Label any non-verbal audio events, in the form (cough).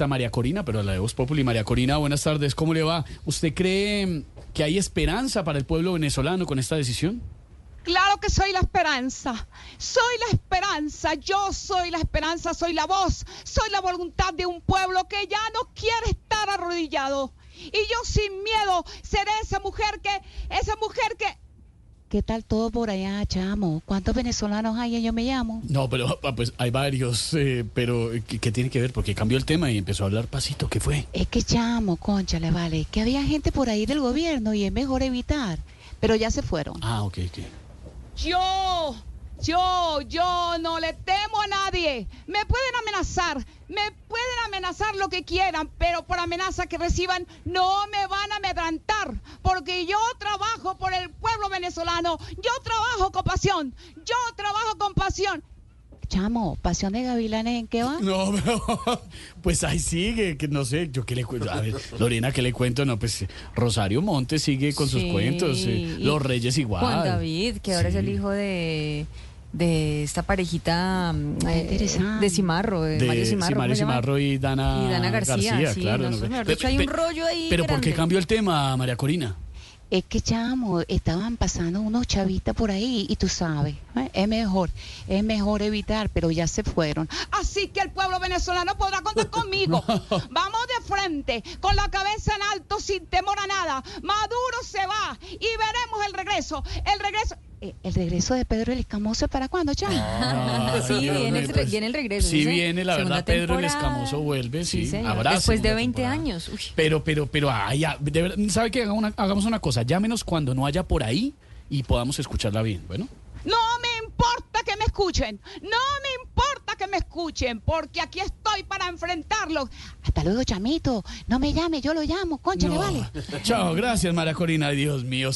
María Corina, pero la de Voz Populi. María Corina, buenas tardes, ¿cómo le va? ¿Usted cree que hay esperanza para el pueblo venezolano con esta decisión? Claro que soy la esperanza, soy la esperanza, yo soy la esperanza, soy la voz, soy la voluntad de un pueblo que ya no quiere estar arrodillado. Y yo sin miedo seré esa mujer que, esa mujer que... ¿Qué tal todo por allá, chamo? ¿Cuántos venezolanos hay? Yo me llamo. No, pero ah, pues hay varios, eh, pero ¿qué, qué tiene que ver? Porque cambió el tema y empezó a hablar pasito, ¿qué fue? Es que chamo, concha, le vale, que había gente por ahí del gobierno y es mejor evitar. Pero ya se fueron. Ah, ok, ok. Yo, yo, yo no le temo a nadie. Me pueden amenazar, me pueden amenazar lo que quieran, pero por amenaza que reciban no me van a amedrantar, porque yo trabajo por el venezolano, yo trabajo con pasión, yo trabajo con pasión. Chamo, pasión de gavilanes, ¿en qué va? (laughs) No, pero pues ahí sigue, que no sé, yo qué le cuento. A ver, Lorena, ¿qué le cuento? No, pues Rosario Montes sigue con sus cuentos, eh, los Reyes igual. Juan David, que ahora es el hijo de, de esta parejita mm, eh, de Cimarro, de, de Mario Cimarro. Cimarro y Dana, Y Dana García, sí, claro. no no sé, sé. mejor Pe- dicho, hay un rollo ahí Pero ¿por qué cambió el tema, María Corina? Es que, chamo, estaban pasando unos chavistas por ahí y tú sabes, ¿eh? es mejor, es mejor evitar, pero ya se fueron. Así que el pueblo venezolano podrá contar (laughs) conmigo. Vamos de frente, con la cabeza en alto, sin temor a nada. Maduro se va y veremos el regreso, el regreso. Eh, ¿El regreso de Pedro el Escamoso para cuándo, chamo? Ay, (laughs) Sí, viene el viene el regreso, Sí, dice, viene, la segunda verdad, Pedro el. Escamoso vuelve, sí. señor, habrá Después de segunda 20 temporada. años. Uy. Pero, pero, pero, ay, ya, de verdad, ¿sabe qué? Hagamos una, hagamos una cosa, llámenos cuando no haya por ahí y podamos escucharla bien, ¿bueno? No me importa que me escuchen, no me importa que me escuchen, porque aquí estoy para enfrentarlos. Hasta luego, chamito. No me llame, yo lo llamo, concha, le vale. Chao, gracias, María Corina, Dios mío.